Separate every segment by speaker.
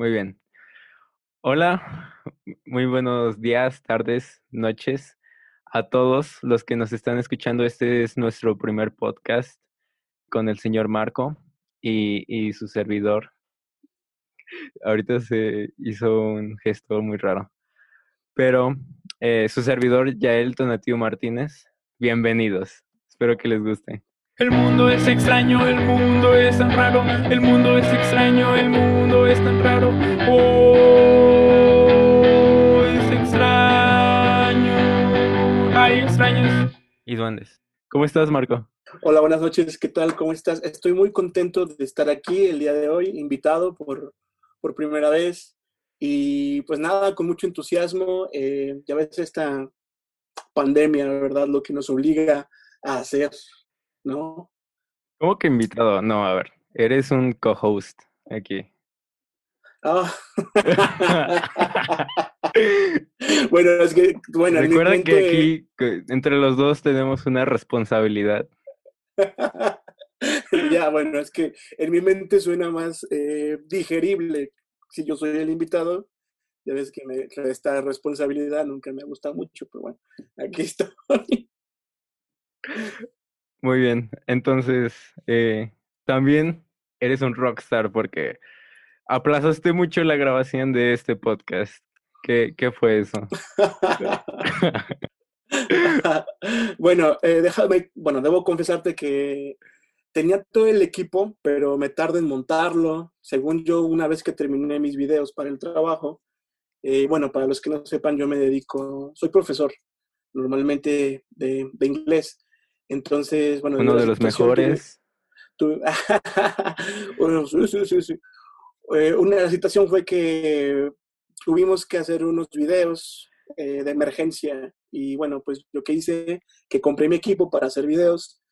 Speaker 1: Muy bien. Hola, muy buenos días, tardes, noches a todos los que nos están escuchando. Este es nuestro primer podcast con el señor Marco y, su servidor. Ahorita se hizo un gesto muy raro. Pero eh, su servidor, Yael Tonatiuh Martínez, bienvenidos. Espero que les guste.
Speaker 2: El mundo es extraño, el mundo es tan raro, el mundo es extraño, el mundo es tan raro. Oh, es extraño. Hay extraños.
Speaker 1: Y duendes. ¿Cómo estás, Marco?
Speaker 3: Hola, buenas noches. ¿Qué tal? ¿Cómo estás? Estoy muy contento de estar aquí el día de hoy, invitado por, por primera vez. Y pues nada, con mucho entusiasmo. Eh, ya ves esta pandemia, ¿verdad? Lo que nos obliga a hacer ¿no?
Speaker 1: ¿Cómo que invitado? No, a ver, eres un co-host aquí.
Speaker 3: Ah. bueno, es que, bueno,
Speaker 1: recuerden que aquí entre los dos tenemos una responsabilidad.
Speaker 3: ya, bueno, es que en mi mente suena más eh, digerible si yo soy el invitado. Ya ves que me, esta responsabilidad nunca me ha gustado mucho, pero bueno, aquí estoy.
Speaker 1: Muy bien, entonces eh, también eres un rockstar porque aplazaste mucho la grabación de este podcast. ¿Qué, qué fue eso?
Speaker 3: bueno, eh, déjame, bueno, debo confesarte que tenía todo el equipo, pero me tardé en montarlo. Según yo, una vez que terminé mis videos para el trabajo, eh, bueno, para los que no sepan, yo me dedico, soy profesor normalmente de, de inglés. Entonces, bueno.
Speaker 1: Uno de los mejores.
Speaker 3: sí, sí, sí. Eh, una situación fue que tuvimos que hacer unos videos eh, de emergencia y bueno, pues lo que hice, que compré mi equipo para hacer videos,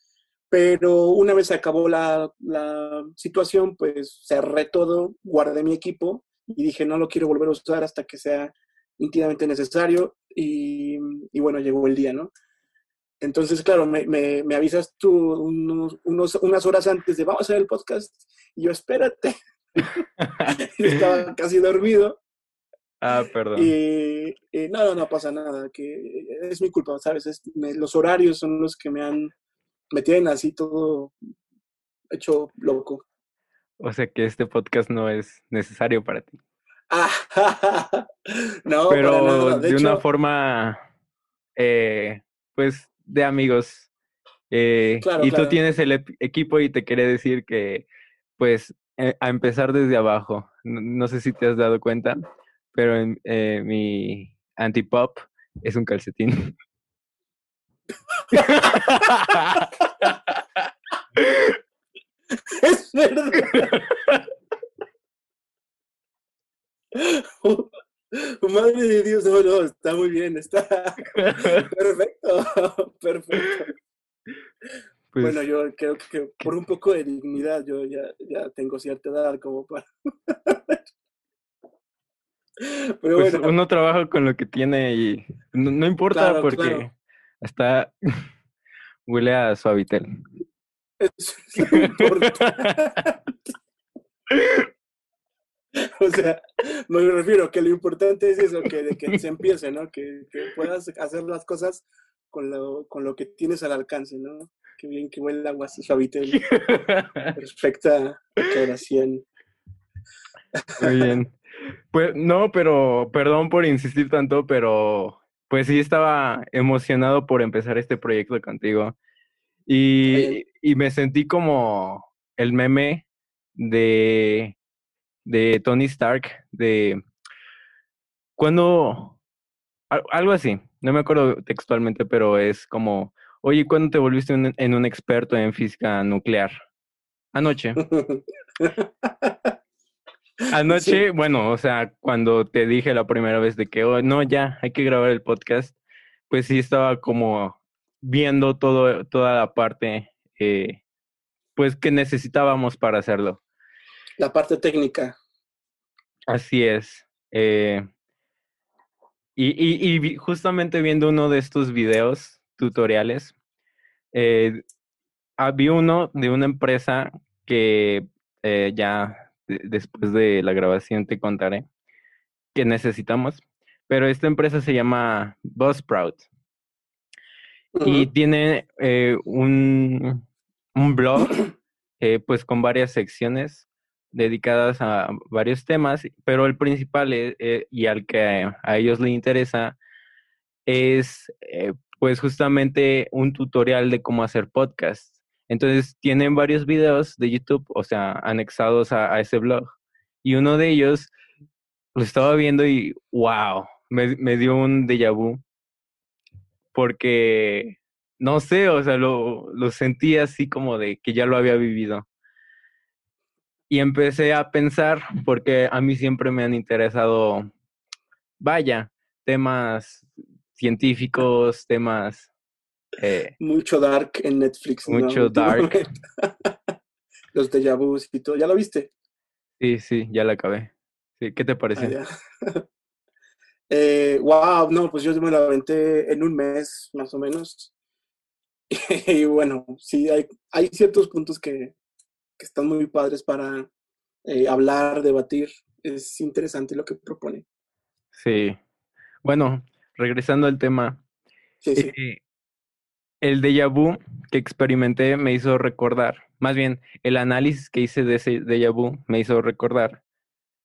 Speaker 3: pero una vez acabó la, la situación, pues cerré todo, guardé mi equipo y dije, no lo quiero volver a usar hasta que sea íntimamente necesario y, y bueno, llegó el día, ¿no? Entonces, claro, me, me, avisas tú unos, unas horas antes de vamos a hacer el podcast y yo espérate. estaba casi dormido.
Speaker 1: Ah, perdón.
Speaker 3: Y, no, no, no pasa nada, que es mi culpa, ¿sabes? los horarios son los que me han, me tienen así todo hecho loco.
Speaker 1: O sea que este podcast no es necesario para ti.
Speaker 3: no,
Speaker 1: pero de, una forma, eh, pues de amigos. Eh, y tú tienes el equipo y te quiere decir que, pues, eh, a empezar desde abajo. No, sé si te has dado cuenta, pero en, eh, mi antipop es un calcetín.
Speaker 3: es verdad. Madre de Dios, no, no, está muy bien, está perfecto, perfecto. Pues bueno, yo creo que por un poco de dignidad yo ya, ya tengo cierta edad como para...
Speaker 1: Pero pues bueno. uno trabaja con lo que tiene y no, importa porque hasta huele a suavitel.
Speaker 3: Eso es importante. O sea, me refiero que lo importante es eso, que, de que se empiece, ¿no? Que, puedas hacer las cosas con lo, con lo que tienes al alcance, ¿no? Qué bien que huele el agua suavitel. Perfecta declaración.
Speaker 1: Muy bien. Pues no, pero perdón por insistir tanto, pero pues sí estaba emocionado por empezar este proyecto contigo. Y, y me sentí como el meme de de Tony Stark, de cuando, algo así, no me acuerdo textualmente, pero es como, oye, ¿cuándo te volviste en un experto en física nuclear? Anoche. Anoche, bueno, o sea, cuando te dije la primera vez de que, oh, no, ya, hay que grabar el podcast, pues sí estaba como viendo todo, toda la parte, eh, pues que necesitábamos para hacerlo
Speaker 3: la parte técnica.
Speaker 1: Así es. Eh, y, justamente viendo uno de estos videos tutoriales, eh, había uno de una empresa que eh, ya de- después de la grabación te contaré que necesitamos. Pero esta empresa se llama Buzzsprout y tiene eh, un, un blog eh, pues con varias secciones dedicadas a varios temas, pero el principal eh, eh, y al que a ellos le interesa es eh, pues justamente un tutorial de cómo hacer podcast. Entonces tienen varios videos de YouTube, o sea, anexados a, a ese blog. Y uno de ellos lo estaba viendo y wow, me, me dio un déjà vu. Porque, no sé, o sea, lo, lo sentí así como de que ya lo había vivido. Y empecé a pensar, porque a mí siempre me han interesado, vaya, temas científicos, temas eh,
Speaker 3: Mucho dark en Netflix. ¿no?
Speaker 1: mucho dark.
Speaker 3: Los déjà vus y todo. ¿Ya lo viste?
Speaker 1: Sí, sí, ya la acabé. Sí, ¿qué te
Speaker 3: Ah,
Speaker 1: parece?
Speaker 3: ya. Eh, wow, no, pues yo me lo aventé en un mes, más o menos. Y bueno, sí, hay, hay ciertos puntos que, que están muy padres para eh, hablar, debatir. Es interesante lo que propone.
Speaker 1: Sí. Bueno, regresando al tema,
Speaker 3: Sí, sí.
Speaker 1: eh, el déjà vu que experimenté me hizo recordar, más bien, el análisis que hice de ese déjà vu me hizo recordar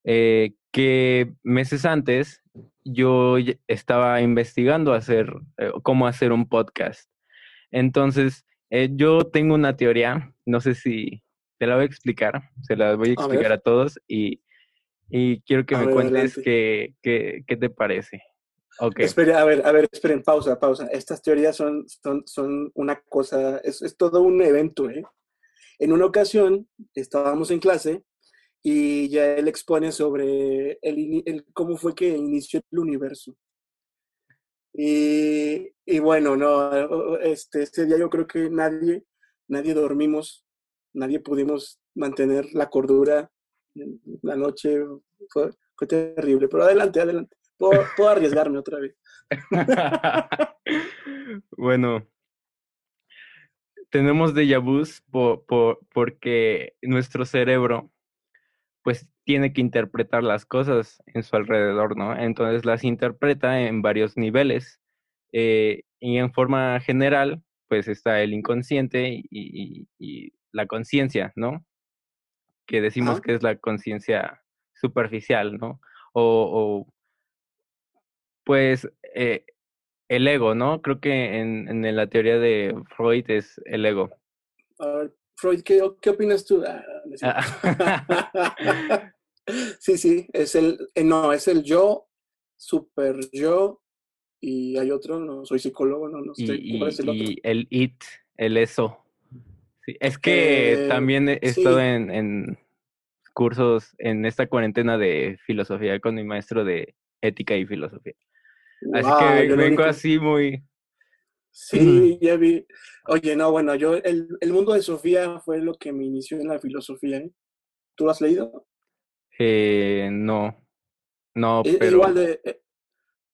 Speaker 1: eh, que meses antes yo estaba investigando hacer eh, cómo hacer un podcast. Entonces, eh, yo tengo una teoría, no sé si te la voy a explicar, se la voy a
Speaker 3: A
Speaker 1: explicar
Speaker 3: ver.
Speaker 1: a todos y, y quiero que
Speaker 3: A
Speaker 1: me
Speaker 3: ver,
Speaker 1: cuentes qué, qué, qué te parece. Ok,
Speaker 3: Espera, a ver, a ver, esperen, pausa, pausa. Estas teorías son, son, son una cosa, es, es todo un evento, ¿eh? En una ocasión estábamos en clase y ya él expone sobre el, el- cómo fue que inició el universo. Y, y bueno, no, este, ese día yo creo que nadie, nadie dormimos, nadie pudimos mantener la cordura. La noche fue, fue terrible, pero adelante, adelante. Puedo, puedo arriesgarme otra vez.
Speaker 1: bueno, tenemos déjà vus po- po- porque nuestro cerebro pues tiene que interpretar las cosas en su alrededor, ¿no? Entonces las interpreta en varios niveles eh, y en forma general pues está el inconsciente y, y- y la conciencia, ¿no? Que decimos
Speaker 3: Ajá.
Speaker 1: que es la conciencia superficial, ¿no? O, o, pues eh, el ego, ¿no? Creo que en, en la teoría de Freud es el ego.
Speaker 3: A ver, Freud, ¿qué, qué opinas tú? Ah.
Speaker 1: Ah.
Speaker 3: sí, sí, es el, eh, no, es el yo, super yo, y hay otro, no soy psicólogo, no, no sé
Speaker 1: y,
Speaker 3: cuál es el otro.
Speaker 1: y el it, el eso. Sí, es que
Speaker 3: Eh,
Speaker 1: también he estado
Speaker 3: sí.
Speaker 1: en, en cursos en esta cuarentena de filosofía con mi maestro de ética y filosofía. Así
Speaker 3: Wow,
Speaker 1: que vengo así muy...
Speaker 3: Sí, ya vi. Oye, no, bueno, yo, el, el mundo de Sofía fue lo que me inició en la filosofía, ¿eh? ¿Tú lo has leído?
Speaker 1: Eh, no, no,
Speaker 3: Es, es
Speaker 1: pero...
Speaker 3: igual de, eh,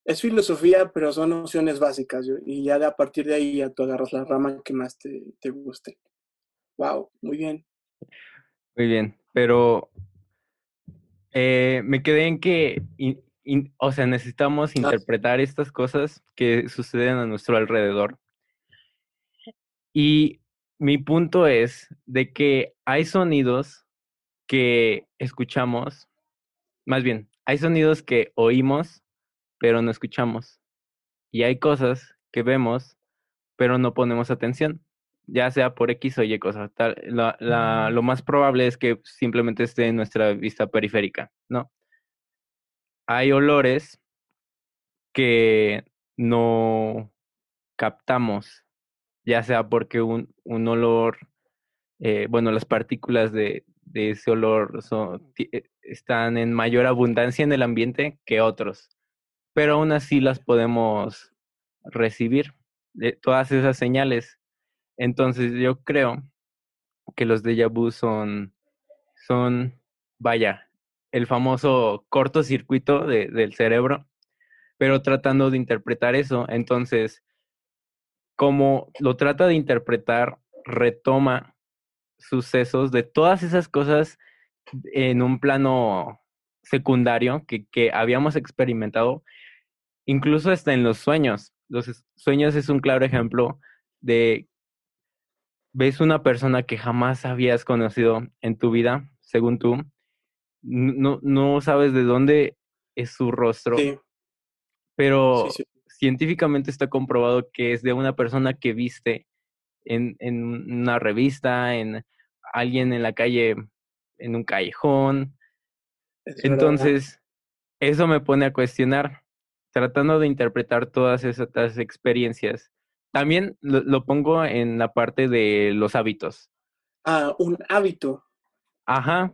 Speaker 3: es filosofía, pero son nociones básicas, y ya de a partir de ahí ya tú agarras la rama que más te, te guste. Wow, muy bien.
Speaker 1: Muy bien, pero eh, me quedé en que, in- in- o sea, necesitamos interpretar estas cosas que suceden a nuestro alrededor. Y mi punto es de que hay sonidos que escuchamos, más bien, hay sonidos que oímos, pero no escuchamos. Y hay cosas que vemos, pero no ponemos atención, ya sea por X o Y cosa. Tal, la- la- lo más probable es que simplemente esté en nuestra vista periférica, ¿no? Hay olores que no captamos, ya sea porque un, un olor, eh, bueno, las partículas de, de ese olor son, eh, están en mayor abundancia en el ambiente que otros, pero aún así las podemos recibir, de todas esas señales. Entonces yo creo que los déjà vu son, son, vaya, el famoso cortocircuito de, del cerebro, pero tratando de interpretar eso. Entonces, como lo trata de interpretar, retoma sucesos de todas esas cosas en un plano secundario que, que habíamos experimentado, incluso hasta en los sueños. Los sueños es un claro ejemplo de ves una persona que jamás habías conocido en tu vida, según tú, no, no sabes de dónde es su rostro,
Speaker 3: Sí,
Speaker 1: pero
Speaker 3: sí, sí.
Speaker 1: científicamente está comprobado que es de una persona que viste en, en una revista, en alguien en la calle, en un callejón.
Speaker 3: es verdad.
Speaker 1: Entonces, eso me pone a cuestionar, tratando de interpretar todas esas experiencias. También lo, lo pongo en la parte de los hábitos.
Speaker 3: Ah, un hábito.
Speaker 1: Ajá.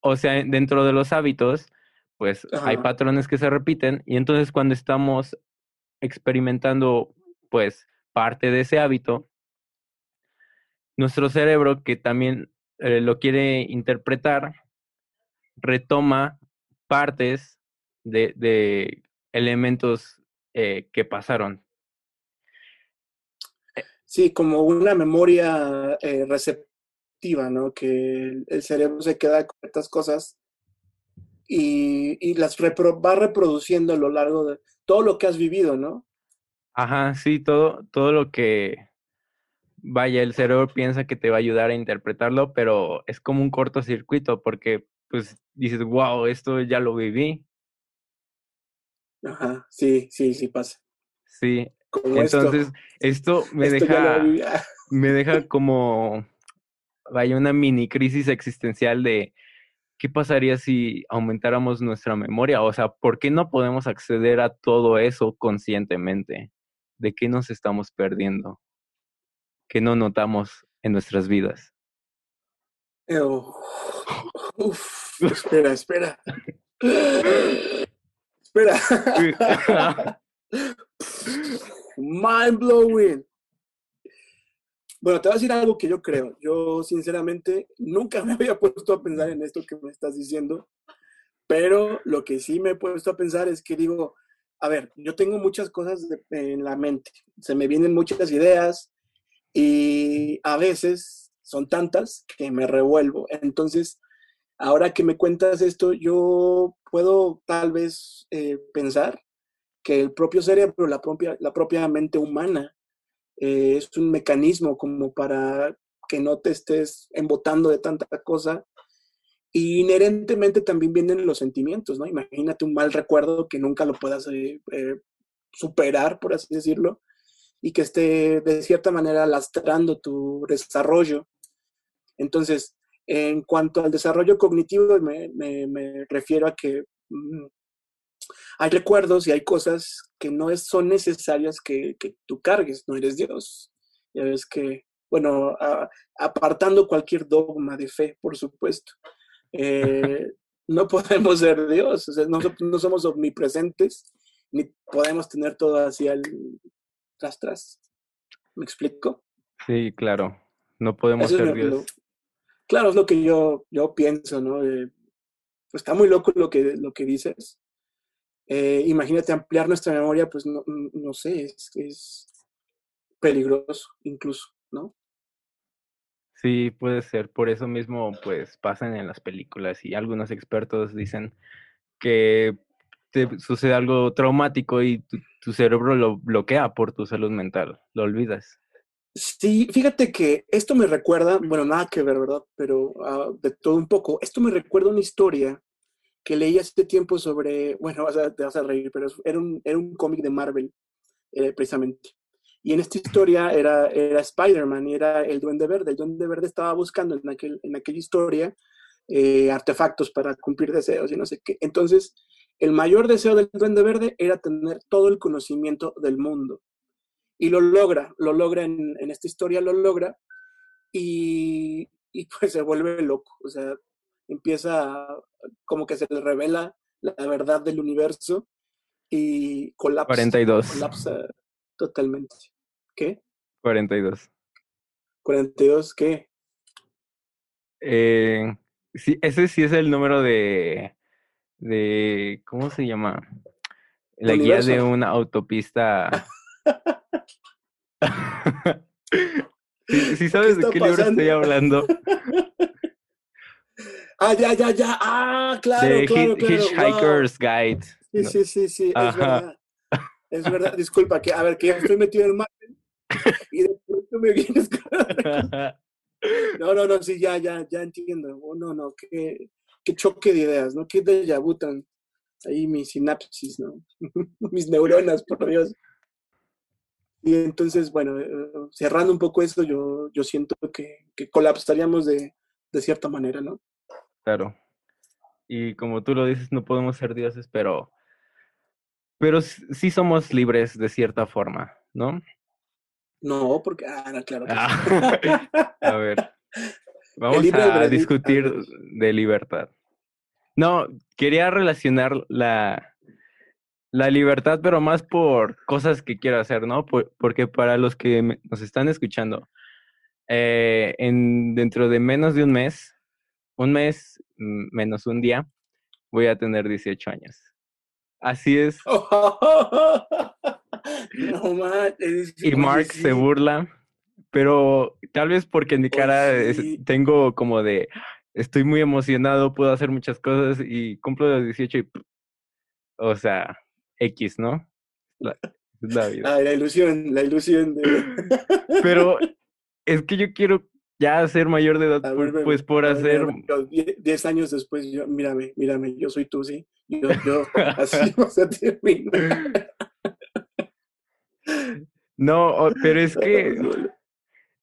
Speaker 1: O sea, en- dentro de los hábitos, pues hay patrones que se repiten y entonces cuando estamos experimentando, pues, parte de ese hábito, nuestro cerebro, que también eh, lo quiere interpretar, retoma partes de, de elementos eh, que pasaron.
Speaker 3: Sí, como una memoria eh, receptiva, ¿no? Que el, cerebro se queda con estas cosas y, y las repro- va reproduciendo a lo largo de todo lo que has vivido, ¿no?
Speaker 1: Ajá, sí, todo, todo lo que vaya, el cerebro piensa que te va a ayudar a interpretarlo, pero es como un cortocircuito porque pues dices, wow, esto ya lo viví.
Speaker 3: Ajá, sí, sí, sí pasa.
Speaker 1: Sí,
Speaker 3: Como
Speaker 1: entonces esto me
Speaker 3: esto,
Speaker 1: deja, me deja como, vaya, una mini crisis existencial de qué pasaría si aumentáramos nuestra memoria. O sea, ¿por qué no podemos acceder a todo eso conscientemente? ¿De qué nos estamos perdiendo? ¿Qué no notamos en nuestras vidas?
Speaker 3: oh, uf, espera, espera. Espera. Mind blowing. Bueno, te voy a decir algo que yo creo. Yo, sinceramente, nunca me había puesto a pensar en esto que me estás diciendo, pero lo que sí me he puesto a pensar es que digo, a ver, yo tengo muchas cosas en la mente, se me vienen muchas ideas y a veces son tantas que me revuelvo. Entonces, ahora que me cuentas esto, yo puedo tal vez eh, pensar que el propio cerebro, la propia, la propia mente humana, eh, es un mecanismo como para que no te estés embotando de tanta cosa. Y inherentemente también vienen los sentimientos, ¿no? Imagínate un mal recuerdo que nunca lo puedas eh, eh, superar, por así decirlo, y que esté de cierta manera lastrando tu desarrollo. Entonces, en cuanto al desarrollo cognitivo, me, refiero a que mm, hay recuerdos y hay cosas que no es, son necesarias que, que tú cargues, no eres Dios. Ya ves que, bueno, a- apartando cualquier dogma de fe, por supuesto, eh, no podemos ser Dios, o sea, no, so- no somos omnipresentes, ni podemos tener todo así al tras tras. ¿Me explico?
Speaker 1: Sí, claro. No podemos
Speaker 3: Eso
Speaker 1: ser
Speaker 3: lo-
Speaker 1: Dios.
Speaker 3: lo- claro, es lo que yo, yo pienso, ¿no? Eh, pues está muy loco lo que, lo que dices. Eh, imagínate ampliar nuestra memoria, pues no, no sé, es, es peligroso incluso, ¿no?
Speaker 1: Sí, puede ser. Por eso mismo, pues, pasan en las películas y algunos expertos dicen que te sucede algo traumático y tu, tu cerebro lo bloquea por tu salud mental. Lo olvidas.
Speaker 3: Sí, fíjate que esto me recuerda, bueno, nada que ver, ¿verdad? Pero ah, de todo un poco. Esto me recuerda una historia que leí hace tiempo sobre, bueno, vas a- te vas a reír, pero era un, era un cómic de Marvel, eh, precisamente. Y en esta historia era, era Spider-Man y era el Duende Verde. El Duende Verde estaba buscando en, aquel, en aquella historia eh, artefactos para cumplir deseos y no sé qué. Entonces, el mayor deseo del Duende Verde era tener todo el conocimiento del mundo. Y lo logra, lo logra en, en esta historia, lo logra y, y pues se vuelve loco. O sea, empieza a- como que se le revela la verdad del universo y colapsa.
Speaker 1: 42.
Speaker 3: Colapsa totalmente. ¿Qué?
Speaker 1: 42.
Speaker 3: 42, ¿qué?
Speaker 1: Eh, sí, ese sí es el número de, de, ¿cómo se llama? La guía de una autopista. Sí, sí sabes de qué libro estoy hablando.
Speaker 3: Ah, ya, ya, ya. Ah, claro,
Speaker 1: de
Speaker 3: claro, claro.
Speaker 1: Hitchhiker's Guide.
Speaker 3: Sí, sí, sí, sí, es verdad. Es verdad, disculpa, que a ver, que ya estoy metido en Marvel y de pronto me vienes No, no, no, sí, ya, ya, ya entiendo. Oh, no, no, qué, qué choque de ideas, ¿no? Qué déjà vu tan ahí mis sinapsis, ¿no? mis neuronas, por Dios. Y entonces, bueno, eh, cerrando un poco eso, yo, yo siento que, que colapsaríamos de, de cierta manera, ¿no?
Speaker 1: Claro. Y como tú lo dices, no podemos ser dioses, pero, pero sí somos libres de cierta forma, ¿no?
Speaker 3: No, porque, ah, no, claro. que sí.
Speaker 1: Ah, a ver, vamos a discutir de libertad. No, quería relacionar la, la libertad, pero más por cosas que quiero hacer, ¿no? Por- porque para los que me- nos están escuchando, eh, en, dentro de menos de un mes, un mes mm, menos un día, voy a tener 18 años. Así es.
Speaker 3: no manches.
Speaker 1: Y Mark se burla, pero tal vez porque en mi
Speaker 3: Pues
Speaker 1: cara
Speaker 3: sí.
Speaker 1: tengo como de, estoy muy emocionado, puedo hacer muchas cosas y cumplo los 18 y, o sea, X, ¿no? La, la vida.
Speaker 3: La ilusión, la ilusión de.
Speaker 1: Pero es que yo quiero ya ser mayor de edad,
Speaker 3: ver,
Speaker 1: pues por
Speaker 3: ver,
Speaker 1: hacer...
Speaker 3: Diez años después, yo, mírame, mírame, yo soy tú, sí. Yo, yo, así.
Speaker 1: No, o- pero es que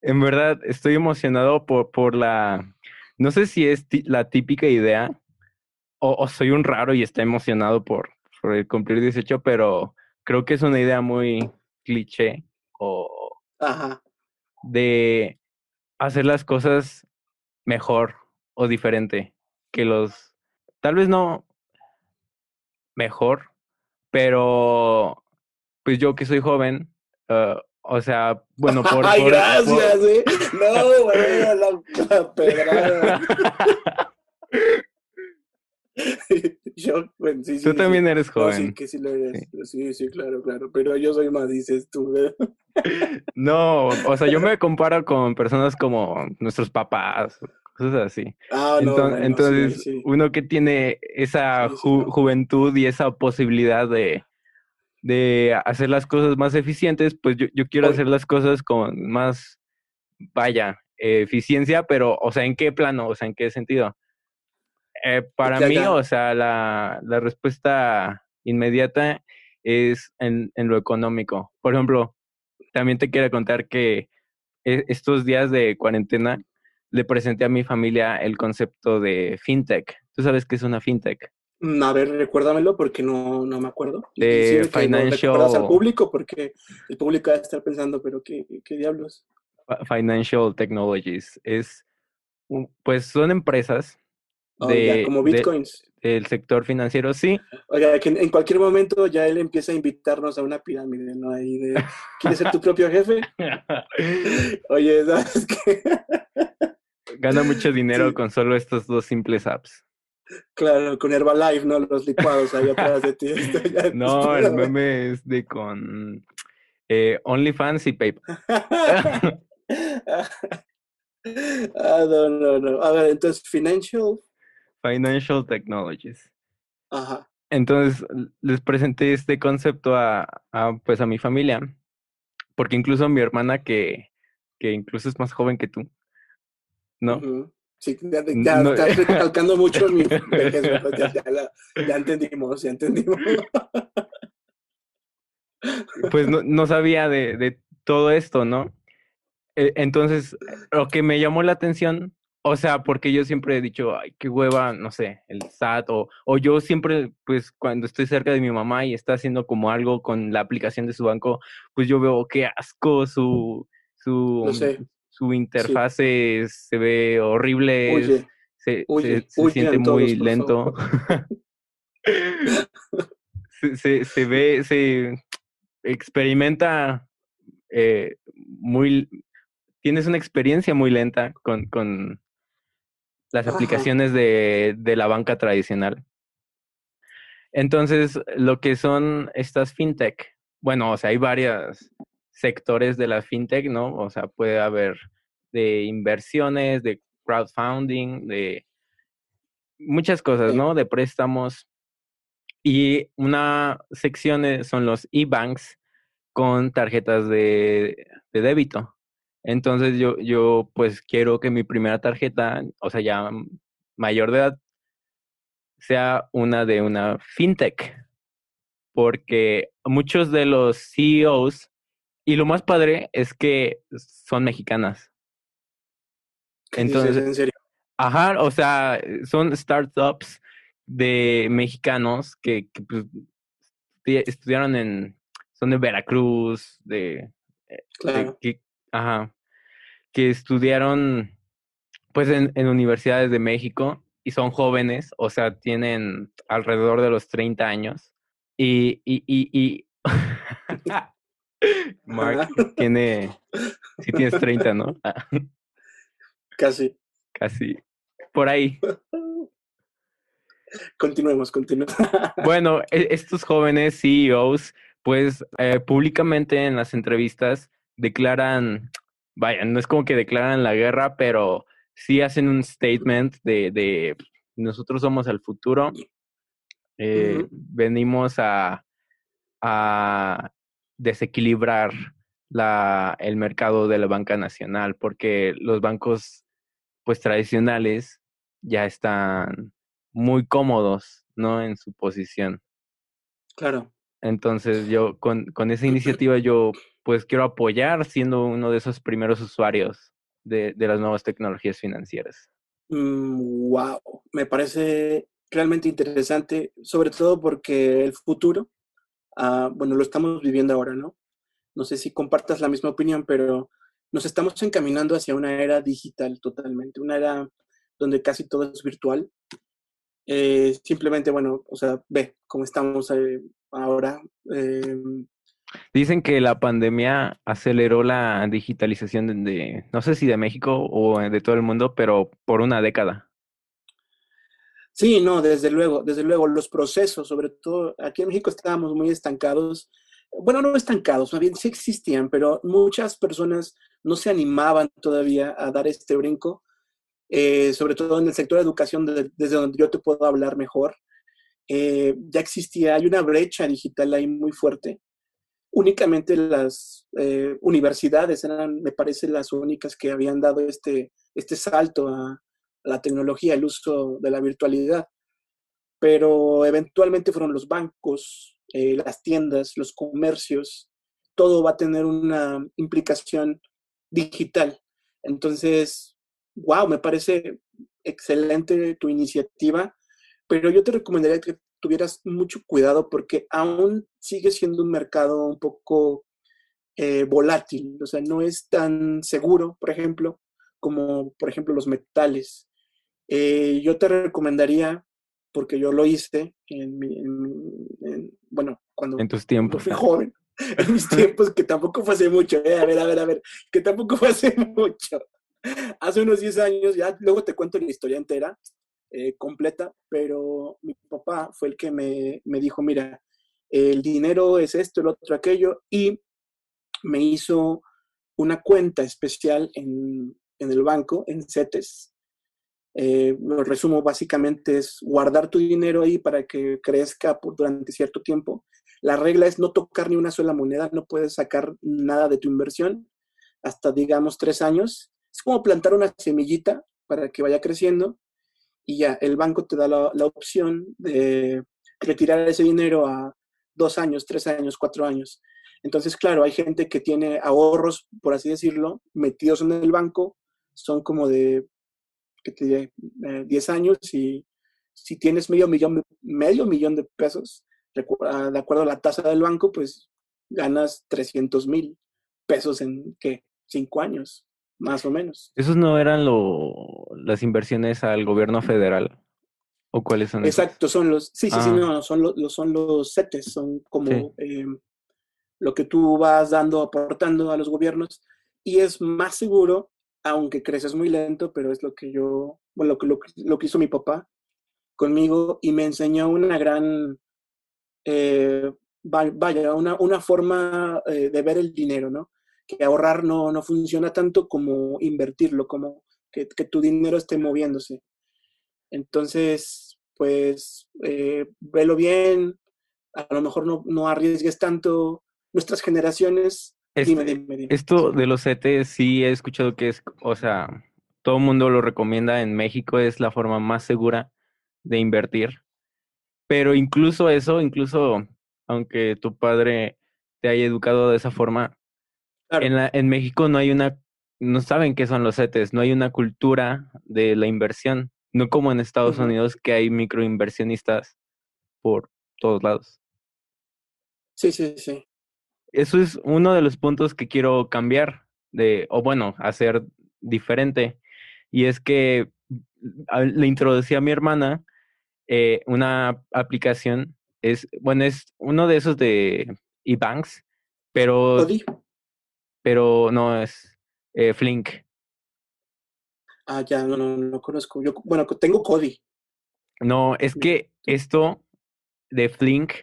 Speaker 1: en verdad estoy emocionado por, por la, no sé si es la típica idea o, o soy un raro y está emocionado por, por el cumplir 18, pero creo que es una idea muy cliché o
Speaker 3: Ajá.
Speaker 1: de hacer las cosas mejor o diferente que los, tal vez no mejor, pero pues yo que soy joven, ah, o sea, bueno, por...
Speaker 3: Ay,
Speaker 1: por-
Speaker 3: gracias,
Speaker 1: por-
Speaker 3: eh. No, güey, la pedrada. yo, bueno, sí, sí.
Speaker 1: Tú
Speaker 3: sí.
Speaker 1: también eres
Speaker 3: No,
Speaker 1: joven.
Speaker 3: sí, que sí lo eres. Sí, sí, claro, claro. Pero yo soy más, dices tú, ¿verdad?
Speaker 1: No, o sea, yo me comparo con personas como nuestros papás, cosas así.
Speaker 3: Ah, no. Bueno,
Speaker 1: entonces, uno que tiene esa ju-
Speaker 3: no.
Speaker 1: juventud y esa posibilidad de, de hacer las cosas más eficientes, pues yo, yo quiero
Speaker 3: Oye.
Speaker 1: hacer las cosas con más, vaya, eficiencia, pero, o sea, ¿en qué plano? O sea, ¿en qué sentido? Eh, para
Speaker 3: Ya,
Speaker 1: mí,
Speaker 3: ya.
Speaker 1: o sea, la, la respuesta inmediata es en, en lo económico. Por ejemplo, también te quiero contar que e- estos días de cuarentena le presenté a mi familia el concepto de fintech. ¿Tú sabes qué es una fintech?
Speaker 3: Mm, A ver, recuérdamelo porque no, no me acuerdo.
Speaker 1: De financial-
Speaker 3: recuerdas al público porque el público va a estar pensando, pero ¿qué, qué diablos?
Speaker 1: Financial Technologies. Es, pues son empresas
Speaker 3: Oh, ya, como
Speaker 1: de-
Speaker 3: bitcoins.
Speaker 1: del sector financiero, sí.
Speaker 3: Oiga, que en, en cualquier momento ya él empieza a invitarnos a una pirámide, ¿no? Ahí de, ¿quieres ser tu propio jefe? Oye, ¿sabes qué?
Speaker 1: Gana mucho dinero
Speaker 3: Sí.
Speaker 1: con solo estos dos simples apps.
Speaker 3: Claro, con Herbalife, ¿no? Los licuados ahí atrás de ti.
Speaker 1: No, el meme es de con eh, OnlyFans y PayPal.
Speaker 3: ah, no, no, no. A ver, entonces, financial.
Speaker 1: Financial Technologies.
Speaker 3: Ajá.
Speaker 1: Entonces les presenté este concepto a, a, pues a mi familia, porque incluso mi hermana que, que incluso es más joven que tú, ¿no?
Speaker 3: Sí, ya, ya
Speaker 1: No-
Speaker 3: estás recalcando mucho mi vejez, ¿verdad? ya, ya la- ya entendimos, ya entendimos.
Speaker 1: Pues no, no sabía de, de todo esto, ¿no? E- Entonces, lo que me llamó la atención, o sea, porque yo siempre he dicho, ay, qué hueva, no sé, el SAT, o, o yo siempre, pues cuando estoy cerca de mi mamá y está haciendo como algo con la aplicación de su banco, pues yo veo qué asco su, su,
Speaker 3: sé.
Speaker 1: su interfase se ve horrible, se, se- siente muy lento. se, se, se ve, se experimenta eh, muy, tienes una experiencia muy lenta con, con las
Speaker 3: Ajá.
Speaker 1: aplicaciones de, de la banca tradicional. Entonces, lo que son estas fintech, bueno, o sea, hay varios sectores de la fintech, ¿no? O sea, puede haber de inversiones, de crowdfunding, de muchas cosas. ¿no? De préstamos. Y una sección eh, son los e-banks con tarjetas de, de débito. Entonces yo, yo pues quiero que mi primera tarjeta, o sea, ya mayor de edad, sea una de una fintech. Porque muchos de los CEOs, y lo más padre es que son mexicanas.
Speaker 3: ¿Qué dices,
Speaker 1: Entonces,
Speaker 3: en serio.
Speaker 1: Ajá, o sea, son startups de mexicanos que, que, pues, estu- estudiaron en, son de Veracruz, de, de
Speaker 3: Claro.
Speaker 1: que, ajá, que estudiaron pues en, en universidades de México y son jóvenes, o sea, tienen alrededor de los 30 años. Y, y, y, y Mark tiene, si tienes 30, ¿no? Ah,
Speaker 3: Casi.
Speaker 1: Casi, por ahí.
Speaker 3: Continuemos, continuemos.
Speaker 1: Bueno, e- estos jóvenes CEOs, pues eh, públicamente en las entrevistas declaran, vaya, no es como que declaran la guerra, pero sí hacen un statement de, de nosotros somos el futuro, eh, venimos a, a desequilibrar la, el mercado de la banca nacional, porque los bancos pues tradicionales ya están muy cómodos, ¿no? En su posición.
Speaker 3: Claro.
Speaker 1: Entonces yo con, con esa iniciativa yo pues quiero apoyar siendo uno de esos primeros usuarios de, de las nuevas tecnologías financieras.
Speaker 3: Mm, wow, me parece realmente interesante, sobre todo porque el futuro, ah, bueno, lo estamos viviendo ahora, ¿no? No sé si compartas la misma opinión, pero nos estamos encaminando hacia una era digital totalmente, una era donde casi todo es virtual. Eh, simplemente, bueno, o sea, ve cómo estamos eh, ahora. eh,
Speaker 1: Dicen que la pandemia aceleró la digitalización de, no sé si de México o de todo el mundo, pero por una década.
Speaker 3: Sí, no, desde luego, desde luego, los procesos, sobre todo aquí en México estábamos muy estancados. Bueno, no estancados, más bien sí existían, pero muchas personas no se animaban todavía a dar este brinco, eh, sobre todo en el sector de educación, de, desde donde yo te puedo hablar mejor. Eh, ya existía, hay una brecha digital ahí muy fuerte. Únicamente las eh, universidades eran, me parece, las únicas que habían dado este, este salto a, la tecnología, el uso de la virtualidad. Pero eventualmente fueron los bancos, eh, las tiendas, los comercios, todo va a tener una implicación digital. Entonces, wow, me parece excelente tu iniciativa, pero yo te recomendaría que tuvieras mucho cuidado porque aún sigue siendo un mercado un poco eh, volátil, o sea, no es tan seguro, por ejemplo, como por ejemplo los metales. Eh, yo te recomendaría, porque yo lo hice en, mi, en, en bueno, cuando,
Speaker 1: en tus tiempos.
Speaker 3: fui joven, en mis tiempos, que tampoco fue hace mucho, eh, a ver, a ver, a ver, que tampoco fue hace mucho. Hace unos 10 años, ya luego te cuento la historia entera, eh, completa, pero mi papá fue el que me, me dijo, mira, el dinero es esto, el otro, aquello, y me hizo una cuenta especial en, en el banco, en CETES, eh, lo resumo básicamente es guardar tu dinero ahí para que crezca durante cierto tiempo. La regla es no tocar ni una sola moneda, no puedes sacar nada de tu inversión hasta, digamos, tres años. Es como plantar una semillita para que vaya creciendo y ya el banco te da la, opción de retirar ese dinero a dos años, tres años, cuatro años. Entonces, claro, hay gente que tiene ahorros, por así decirlo, metidos en el banco, son como de que te diré, eh, 10 años y si tienes medio millón, medio millón de pesos, de acuerdo a la tasa del banco, pues ganas 300 mil pesos en, ¿qué? 5 años, más o menos.
Speaker 1: ¿Esos no eran lo, las inversiones al gobierno federal? ¿O cuáles son
Speaker 3: Exacto,
Speaker 1: esos?
Speaker 3: son los, sí, sí,
Speaker 1: Ah.
Speaker 3: sí, no, son los, son los CETES, son como
Speaker 1: Sí.
Speaker 3: eh, lo que tú vas dando, aportando a los gobiernos y es más seguro aunque creces muy lento, pero es lo que yo, bueno, lo que, lo, lo que hizo mi papá conmigo y me enseñó una gran, eh, vaya, una, una forma eh, de ver el dinero, ¿no? Que ahorrar no, no funciona tanto como invertirlo, como que, que tu dinero esté moviéndose. Entonces, pues, eh, velo bien, a lo mejor no, no arriesgues tanto nuestras generaciones.
Speaker 1: Este,
Speaker 3: dime, dime, dime.
Speaker 1: Esto de los CETES sí he escuchado que es, o sea, todo el mundo lo recomienda en México, es la forma más segura de invertir. Pero incluso eso, incluso aunque tu padre te haya educado de esa forma,
Speaker 3: Claro.
Speaker 1: en, la, en México no hay una, no saben qué son los CETES, no hay una cultura de la inversión, no como en Estados. Unidos que hay microinversionistas por todos lados.
Speaker 3: Sí, sí, sí.
Speaker 1: Eso es uno de los puntos que quiero cambiar, de, o bueno, hacer diferente. Y es que a- le introducí a mi hermana eh, una aplicación, es, bueno, es uno de esos de eBanks, pero. Pero no es eh, Flink.
Speaker 3: Ah, ya, no, no, no conozco. Yo, bueno, tengo Cody.
Speaker 1: No, es que esto de Flink,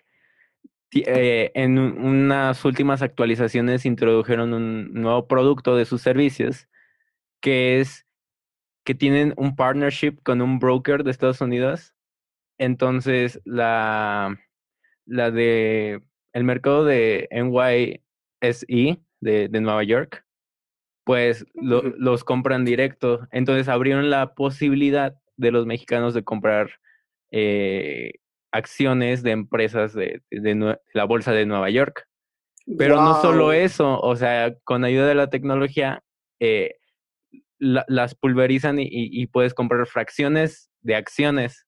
Speaker 1: eh, en un- unas últimas actualizaciones introdujeron un nuevo producto de sus servicios, que es que tienen un partnership con un broker de Estados Unidos. Entonces, la, la de el mercado de NYSE de, de Nueva York, pues lo- los compran directo. Entonces abrieron la posibilidad de los mexicanos de comprar eh, acciones de empresas de, la bolsa de Nueva York. Pero no solo eso, o sea, con ayuda de la tecnología, eh, la- las pulverizan y, y- y puedes comprar fracciones de acciones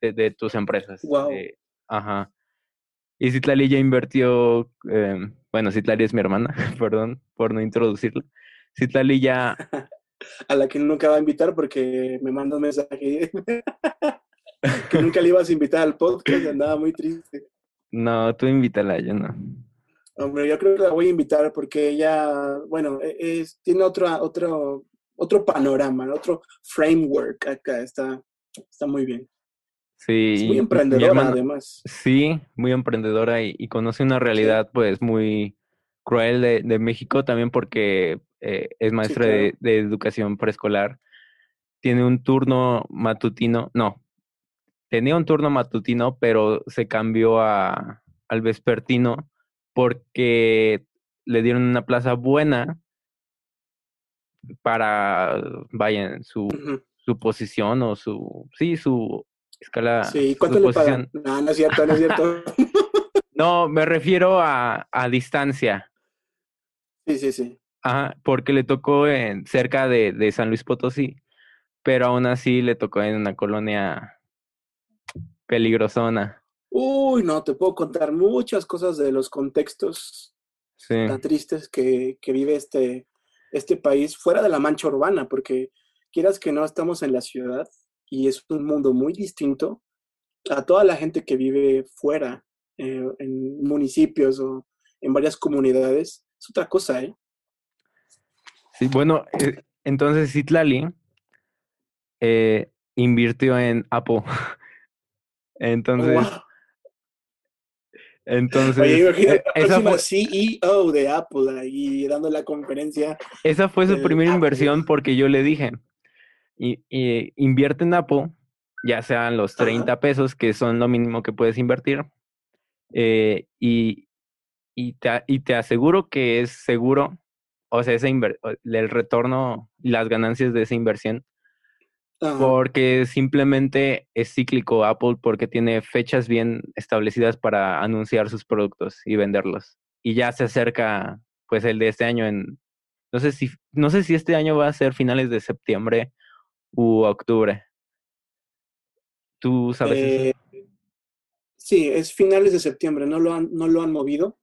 Speaker 1: de, de tus empresas. Eh, ajá. Y Citlali ya invirtió, eh, bueno, Citlali es mi hermana, perdón por no introducirla. Citlali ya,
Speaker 3: A la que nunca va a invitar porque me manda un mensaje que nunca le ibas a invitar al podcast andaba muy triste.
Speaker 1: no, tú invítala, yo no.
Speaker 3: Hombre, yo creo que la voy a invitar porque ella, bueno, e- es, tiene otra, otro, otro panorama, otro framework acá. Está, está muy bien.
Speaker 1: Sí,
Speaker 3: Es muy emprendedora, además.
Speaker 1: Sí, muy emprendedora y, y conoce una realidad pues muy cruel de, de México también porque eh, es maestra de,
Speaker 3: claro.
Speaker 1: de educación preescolar. Tiene un turno matutino, no, tenía un turno matutino, pero se cambió a, al vespertino porque le dieron una plaza buena para, vaya, en su, su posición o su, sí, su escala,
Speaker 3: Sí, ¿cuánto le pagan? No, no es cierto, no es cierto.
Speaker 1: No, me refiero a, a distancia.
Speaker 3: Sí, sí, sí.
Speaker 1: Ajá, porque le tocó en, cerca de, de San Luis Potosí, pero aún así le tocó en una colonia peligrosona.
Speaker 3: Uy, no, te puedo contar muchas cosas de los contextos
Speaker 1: Sí,
Speaker 3: tan tristes que, que vive este, este país fuera de la mancha urbana, porque quieras que no, estamos en la ciudad y es un mundo muy distinto a toda la gente que vive fuera, eh, en municipios o en varias comunidades. Es otra cosa, ¿eh?
Speaker 1: sí, bueno, eh, entonces Citlali eh, invirtió en Apple. Entonces,
Speaker 3: Wow.
Speaker 1: entonces
Speaker 3: Oye, imagínate
Speaker 1: esa fue,
Speaker 3: CEO de Apple ahí dando la conferencia.
Speaker 1: esa fue su primera
Speaker 3: Apple.
Speaker 1: inversión porque yo le dije, y, y invierte en Apple, ya sean los
Speaker 3: Ajá.
Speaker 1: 30 pesos, que son lo mínimo que puedes invertir, eh, y, y, te, y te aseguro que es seguro, o sea, ese el retorno y las ganancias de esa inversión,
Speaker 3: Ajá.
Speaker 1: porque simplemente es cíclico Apple porque tiene fechas bien establecidas para anunciar sus productos y venderlos. Y ya se acerca pues el de este año en no sé si no sé si este año va a ser finales de septiembre u octubre. ¿Tú sabes
Speaker 3: Eh,
Speaker 1: eso?
Speaker 3: Sí, es finales de septiembre, no lo han, no lo han movido.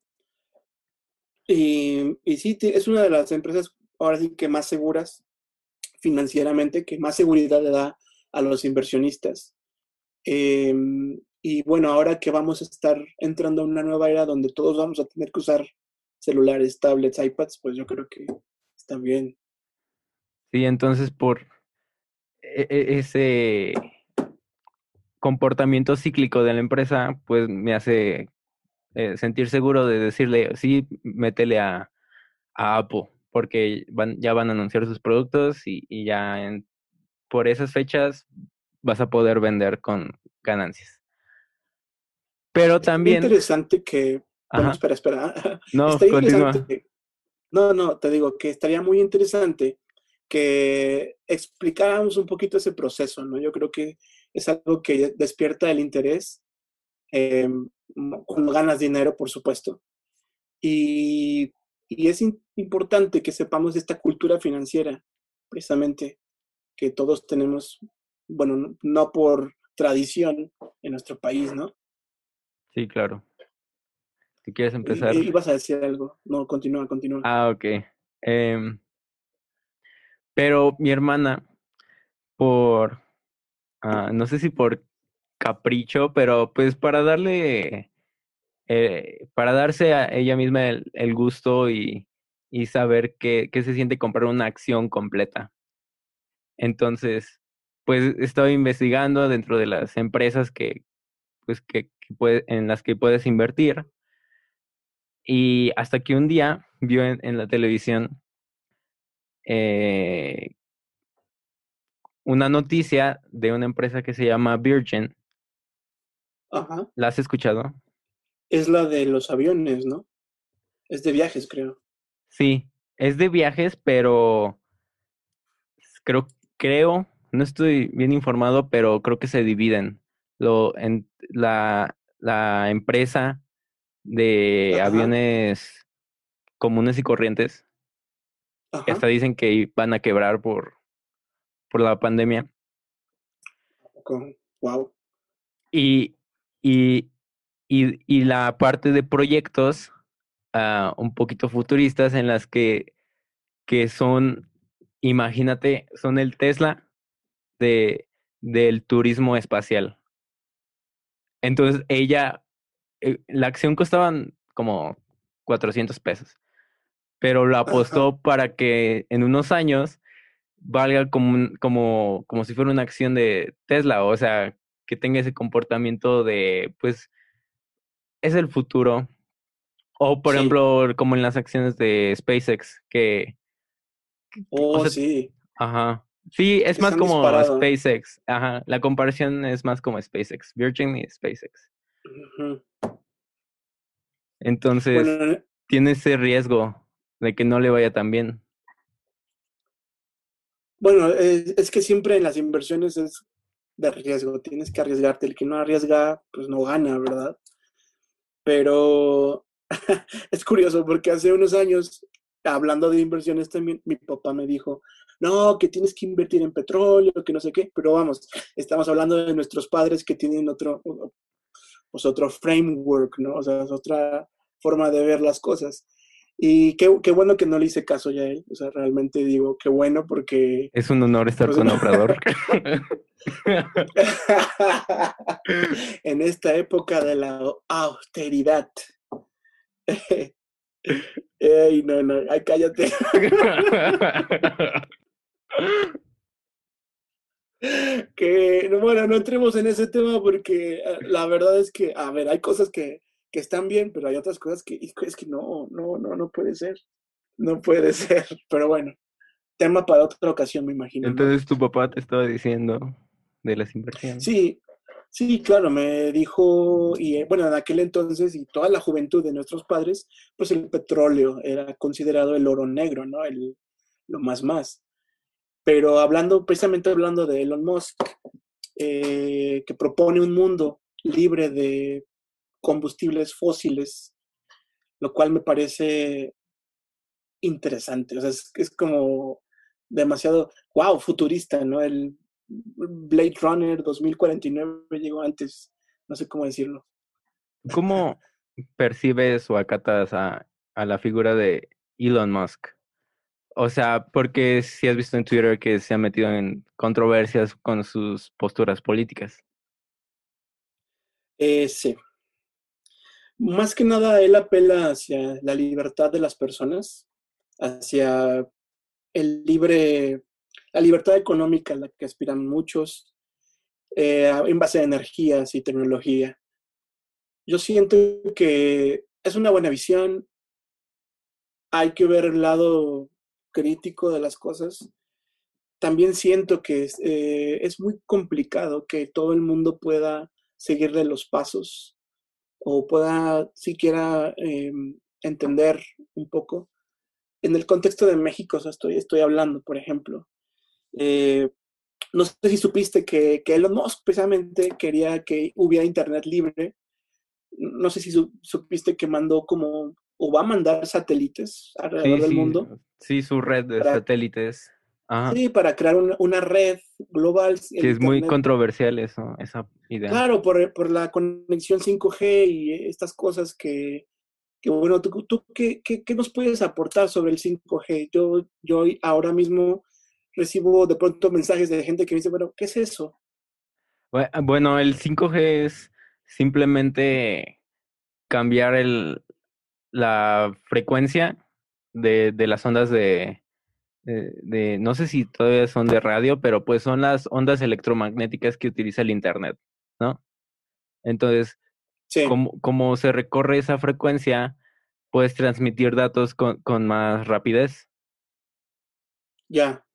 Speaker 3: Y, y sí, es una de las empresas ahora sí que más seguras financieramente, que más seguridad le da a los inversionistas. Em, y bueno, ahora que vamos a estar entrando a una nueva era donde todos vamos a tener que usar celulares, tablets, iPads, pues yo creo que está bien.
Speaker 1: Sí, entonces por ese comportamiento cíclico de la empresa, pues me hace eh, sentir seguro de decirle, sí, métele a, a Apple, porque van, ya van a anunciar sus productos y, y ya en- por esas fechas vas a poder vender con ganancias. Pero también...
Speaker 3: interesante que... Bueno, espera, espera.
Speaker 1: No,
Speaker 3: No, no, te digo que estaría muy interesante que explicáramos un poquito ese proceso, ¿no? Yo creo que es algo que despierta el interés eh, cuando ganas dinero, por supuesto. Y, y es importante que sepamos de esta cultura financiera, precisamente, que todos tenemos, bueno, no, no por tradición en nuestro país, ¿no?
Speaker 1: Sí, claro. ¿Tú quieres empezar?
Speaker 3: Ibas a decir algo. No, continúa, continúa.
Speaker 1: Ah, ok. Em, pero mi hermana, por, ah, no sé si por capricho, pero pues para darle, eh, para darse a ella misma el, gusto y, y saber qué, qué se siente comprar una acción completa. Entonces, pues estaba investigando dentro de las empresas que, pues, que, puede- en las que puedes invertir. Y hasta que un día vio en la televisión eh, una noticia de una empresa que se llama Virgin.
Speaker 3: Ajá.
Speaker 1: ¿La has escuchado?
Speaker 3: Es la de los aviones, ¿no? Es de viajes, creo.
Speaker 1: Sí, es de viajes, pero creo, creo, no estoy bien informado, pero creo que se dividen. Lo, en la, la empresa de
Speaker 3: Ajá.
Speaker 1: aviones comunes y corrientes,
Speaker 3: Ajá.
Speaker 1: hasta dicen que van a quebrar por, por la pandemia.
Speaker 3: Wow.
Speaker 1: Y, y, y, y la parte de proyectos ah, un poquito futuristas en las que, que son, imagínate, son el Tesla de, del turismo espacial. Entonces ella, eh, la acción costaban como 400 pesos, pero lo apostó para que en unos años valga como, como, como si fuera una acción de Tesla, o sea, que tenga ese comportamiento de, pues, es el futuro. O, por
Speaker 3: Sí.
Speaker 1: ejemplo, como en las acciones de SpaceX, que,
Speaker 3: Oh,
Speaker 1: sea,
Speaker 3: sí.
Speaker 1: ajá. Sí, es
Speaker 3: Que
Speaker 1: más como
Speaker 3: disparado.
Speaker 1: SpaceX, ajá. La comparación es más como SpaceX, Virgin y SpaceX. Entonces,
Speaker 3: Bueno,
Speaker 1: tiene ese riesgo de que no le vaya tan bien.
Speaker 3: bueno es, que siempre en las inversiones es de riesgo. Tienes que arriesgarte. El que no arriesga, pues no gana, ¿verdad? Pero es curioso porque hace unos años, hablando de inversiones también, mi papá me dijo, no, que tienes que invertir en petróleo, que no sé qué, pero vamos, estamos hablando de nuestros padres que tienen otro, pues otro framework, ¿no? O sea, es otra forma de ver las cosas. Y qué, qué bueno que no le hice caso ya a él, o sea, realmente digo, qué bueno porque...
Speaker 1: Es un honor estar con Obrador.
Speaker 3: en esta época de la austeridad. Ey, no, no, ay, cállate. que, no, bueno, no entremos en ese tema porque eh, la verdad es que, a ver, hay cosas que, que están bien, pero hay otras cosas que es que no, no, no, no puede ser. No puede ser, pero bueno, tema para otra ocasión, me imagino. ¿no?
Speaker 1: Entonces tu papá te estaba diciendo de las inversiones.
Speaker 3: Sí, sí, claro, me dijo, y eh, bueno, en aquel entonces y toda la juventud de nuestros padres, pues el petróleo era considerado el oro negro, ¿no? El, lo más más. Pero hablando, precisamente hablando de Elon Musk, eh, que propone un mundo libre de combustibles fósiles, lo cual me parece interesante. O sea, es, es como demasiado, wow, futurista, ¿no? El Blade Runner 2049 llegó antes, no sé cómo decirlo.
Speaker 1: ¿Cómo percibes o acatas a, a la figura de Elon Musk? O sea, porque si has visto en Twitter que se ha metido en controversias con sus posturas políticas.
Speaker 3: Eh, sí. Más que nada, él apela hacia la libertad de las personas, hacia el libre, la libertad económica a la que aspiran muchos, eh, en base a energías y tecnología. Yo siento que es una buena visión. Hay que ver el lado crítico de las cosas. también siento que es, eh, es muy complicado que todo el mundo pueda seguirle los pasos o pueda siquiera em, entender un poco. En el contexto de México, o sea, estoy, estoy hablando, por ejemplo. Eh, no sé si supiste que, que Elon Musk precisamente quería que hubiera Internet libre. No sé si su- supiste que mandó como, o va a mandar satélites alrededor
Speaker 1: Sí,
Speaker 3: del
Speaker 1: sí,
Speaker 3: mundo.
Speaker 1: sí, su red de
Speaker 3: Para-
Speaker 1: satélites. Ajá.
Speaker 3: Sí, para crear una, una red global.
Speaker 1: que es muy controversial eso, esa idea.
Speaker 3: Claro, por, por la conexión 5G y estas cosas que, que bueno, ¿tú, tú qué, qué, qué nos puedes aportar sobre el 5G? Yo, yo ahora mismo recibo de pronto mensajes de gente que me dice, bueno, ¿qué es eso?
Speaker 1: Bue- Bueno, el 5G es simplemente cambiar el, la frecuencia de, de las ondas de, de, de- no sé si todavía son de radio, pero pues son las ondas electromagnéticas que utiliza el Internet, ¿no? Entonces,
Speaker 3: Sí,
Speaker 1: como, como se recorre esa frecuencia, puedes transmitir datos con, con más rapidez.
Speaker 3: ya,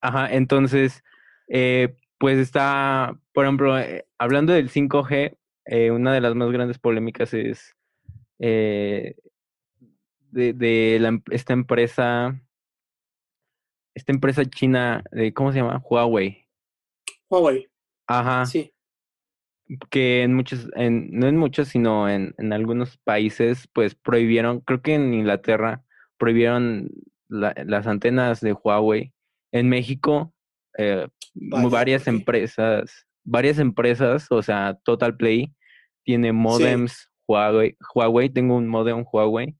Speaker 1: Ajá, entonces, eh, pues está, por ejemplo, eh, hablando del 5G, eh, una de las más grandes polémicas es eh, de, de la em- esta empresa, esta empresa china, eh, ¿cómo se llama? Huawei.
Speaker 3: Huawei,
Speaker 1: Ajá,
Speaker 3: sí,
Speaker 1: que en muchos, en, no en muchos, sino en, en algunos países, pues prohibieron, creo que en Inglaterra prohibieron la- las antenas de Huawei. En México, eh,
Speaker 3: Vaya,
Speaker 1: varias empresas, varias empresas, o sea, Total Play tiene modems Huawei, Huawei, tengo un modem Huawei.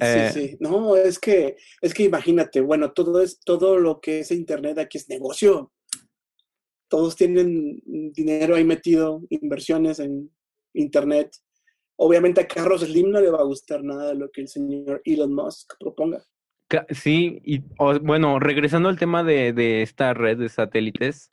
Speaker 1: Eh,
Speaker 3: sí, sí. No, es que, es que imagínate, bueno, todo es, todo lo que es internet aquí es negocio. Todos tienen dinero ahí metido, inversiones en internet. Obviamente a Carlos Slim no le va a gustar nada de lo que el señor Elon Musk proponga.
Speaker 1: sí, y bueno, regresando al tema de, de esta red de satélites,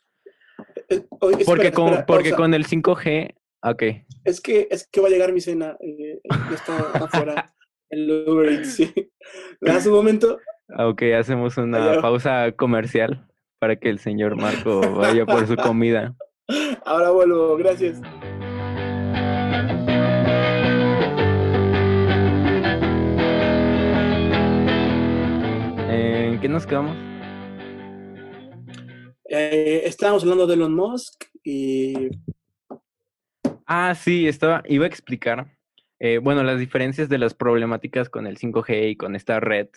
Speaker 3: Eh, oye, espera,
Speaker 1: porque con,
Speaker 3: espera,
Speaker 1: porque
Speaker 3: pausa.
Speaker 1: con el 5G, ok.
Speaker 3: Es que, es que va a llegar mi cena. eh, ya está afuera el Uber Eats, sí. ¿Me das un momento?
Speaker 1: Ok, hacemos una pausa comercial para que el señor Marco vaya por su comida.
Speaker 3: Ahora vuelvo, gracias.
Speaker 1: ¿En qué nos quedamos?
Speaker 3: Eh, estábamos hablando de Elon Musk y
Speaker 1: Ah, sí, estaba, iba a explicar, eh, bueno, las diferencias de las problemáticas con el 5G y con esta red.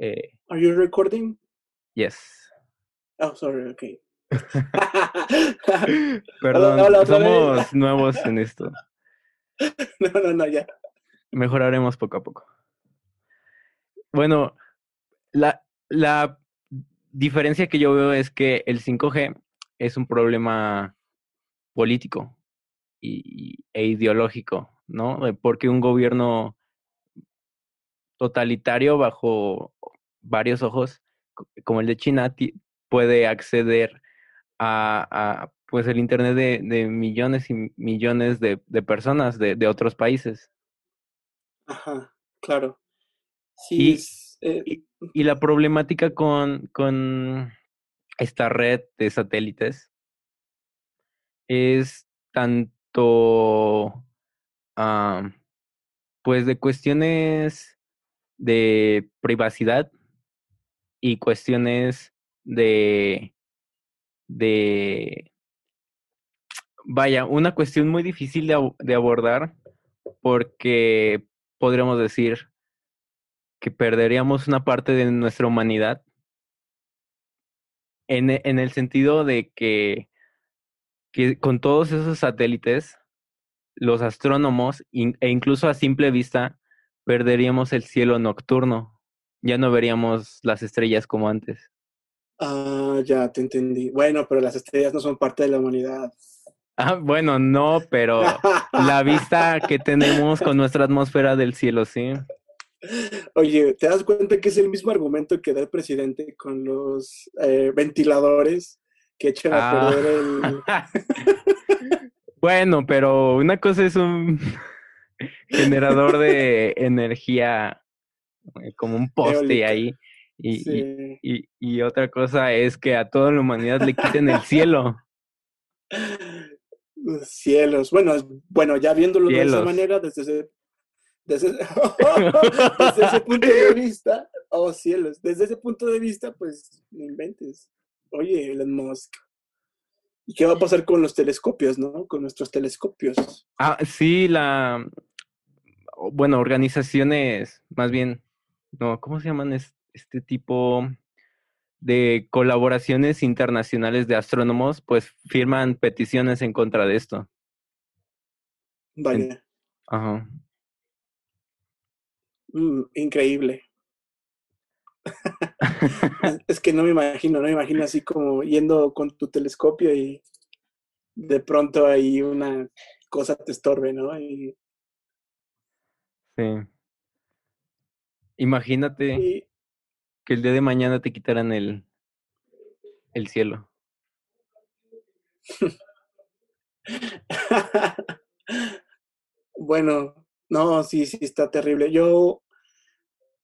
Speaker 1: Eh,
Speaker 3: ¿Are you recording?
Speaker 1: yes.
Speaker 3: Oh, sorry, okay.
Speaker 1: Perdón,
Speaker 3: hola,
Speaker 1: somos nuevos en esto.
Speaker 3: no, no, no, ya.
Speaker 1: Mejoraremos poco a poco. Bueno, la, la diferencia que yo veo es que el 5G es un problema político y, e ideológico, ¿no? Porque un gobierno totalitario bajo varios ojos, co- como el de China, puede acceder a, a, pues el internet de, de millones y millones de, de personas de, de otros países.
Speaker 3: Ajá, claro. Sí,
Speaker 1: Y-
Speaker 3: es, eh,
Speaker 1: Y la problemática con, con esta red de satélites es tanto, pues, de cuestiones de privacidad y cuestiones de, de, vaya, una cuestión muy difícil de, de abordar porque podríamos decir que perderíamos una parte de nuestra humanidad en, en el sentido de que, que con todos esos satélites, los astrónomos in- e incluso a simple vista perderíamos el cielo nocturno. Ya no veríamos las estrellas como antes.
Speaker 3: ah, ya te entendí. Bueno, pero las estrellas no son parte de la humanidad.
Speaker 1: Ah, bueno, no, pero la vista que tenemos con nuestra atmósfera del cielo, sí.
Speaker 3: Oye, ¿te das cuenta que es el mismo argumento que da el presidente con los eh, ventiladores que echan a
Speaker 1: Ah.
Speaker 3: perder el...
Speaker 1: Bueno, pero una cosa es un generador de energía eh, como un poste
Speaker 3: Eólica.
Speaker 1: ahí Y, y,
Speaker 3: Sí.
Speaker 1: y, y otra cosa es que a toda la humanidad le quiten el cielo.
Speaker 3: Cielos. Bueno, bueno, ya viéndolo de esa manera, desde ese, desde, desde ese punto de vista, oh cielos, desde ese punto de vista, pues no inventes. Oye, Elon Musk. ¿Y qué va a pasar con los telescopios, no? Con nuestros telescopios.
Speaker 1: Ah, sí, la, bueno, organizaciones, más bien, no, ¿cómo se llaman es- este tipo de colaboraciones internacionales de astrónomos? Pues firman peticiones en contra de esto.
Speaker 3: Vaya,
Speaker 1: Ajá.
Speaker 3: mm, increíble. Es- que no me imagino, no me imagino así como yendo con tu telescopio y de pronto ahí una cosa te estorbe, ¿no? Y,
Speaker 1: Sí. Imagínate
Speaker 3: y-
Speaker 1: que el día de mañana te quitaran el, el cielo.
Speaker 3: bueno, no, sí, sí, está terrible. Yo,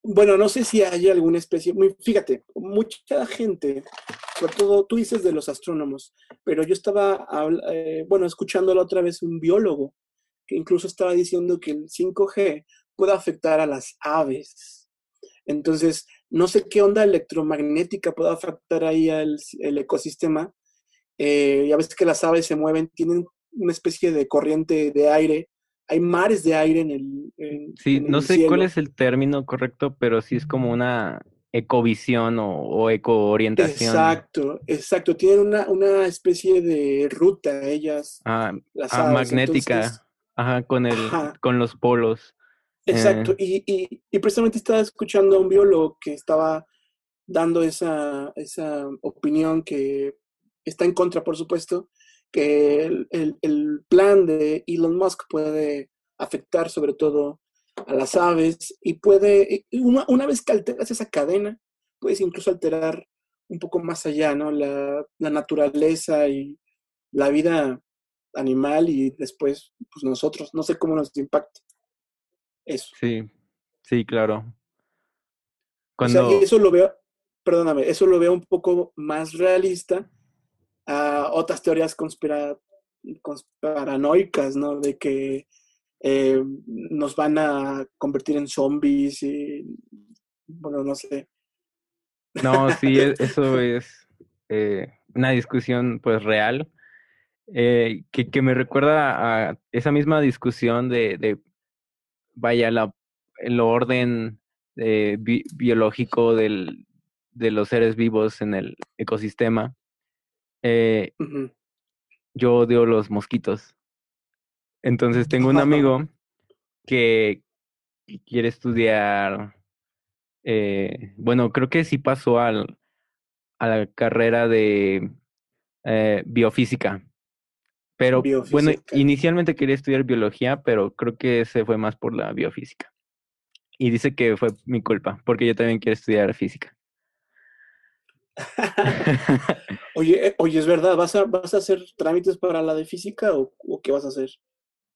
Speaker 3: bueno, no sé si hay alguna especie, fíjate, mucha gente, sobre todo tú dices de los astrónomos, pero yo estaba, eh, bueno, escuchando la otra vez un biólogo que incluso estaba diciendo que el 5G puede afectar a las aves. Entonces, no sé qué onda electromagnética puede afectar ahí al el ecosistema. Eh, ya ves que las aves se mueven, tienen una especie de corriente de aire. Hay mares de aire en el, en-
Speaker 1: Sí,
Speaker 3: en
Speaker 1: no
Speaker 3: el
Speaker 1: sé
Speaker 3: cielo.
Speaker 1: cuál es el término correcto, pero sí es como una ecovisión o, o ecoorientación.
Speaker 3: Exacto, exacto. Tienen una, una especie de ruta ellas,
Speaker 1: Ah,
Speaker 3: las
Speaker 1: ah,
Speaker 3: aves.
Speaker 1: magnética.
Speaker 3: Entonces,
Speaker 1: Ajá, con el,
Speaker 3: Ajá.
Speaker 1: con los polos.
Speaker 3: Exacto,
Speaker 1: Eh.
Speaker 3: y, y, y precisamente estaba escuchando a un biólogo que estaba dando esa, esa opinión que está en contra, por supuesto, que el, el- el plan de Elon Musk puede afectar sobre todo a las aves y puede, una, una vez que alteras esa cadena, puedes incluso alterar un poco más allá, ¿no? La, la naturaleza y la vida animal y después, pues nosotros, no sé cómo nos impacta eso.
Speaker 1: Sí, sí, claro.
Speaker 3: O sea,
Speaker 1: Cuando,
Speaker 3: eso lo veo, perdóname, eso lo veo un poco más realista a otras teorías conspira, conspiranoicas, ¿no? De que eh, nos van a convertir en zombies y, bueno, no sé.
Speaker 1: no, sí, e- eso es eh, una discusión pues real, eh, que, que me recuerda a esa misma discusión de, de vaya, la, el orden eh, bi- biológico del, de los seres vivos en el ecosistema. Eh, yo odio los mosquitos. Entonces tengo un amigo que quiere estudiar, eh, bueno, creo que sí pasó al, a la carrera de eh, biofísica. Pero bueno, inicialmente quería estudiar biología, pero creo que se fue más por la biofísica. Y dice que fue mi culpa, porque yo también quiero estudiar física.
Speaker 3: Oye, eh, oye, es verdad, ¿vas a, vas a hacer trámites para la de física o, o qué vas a hacer?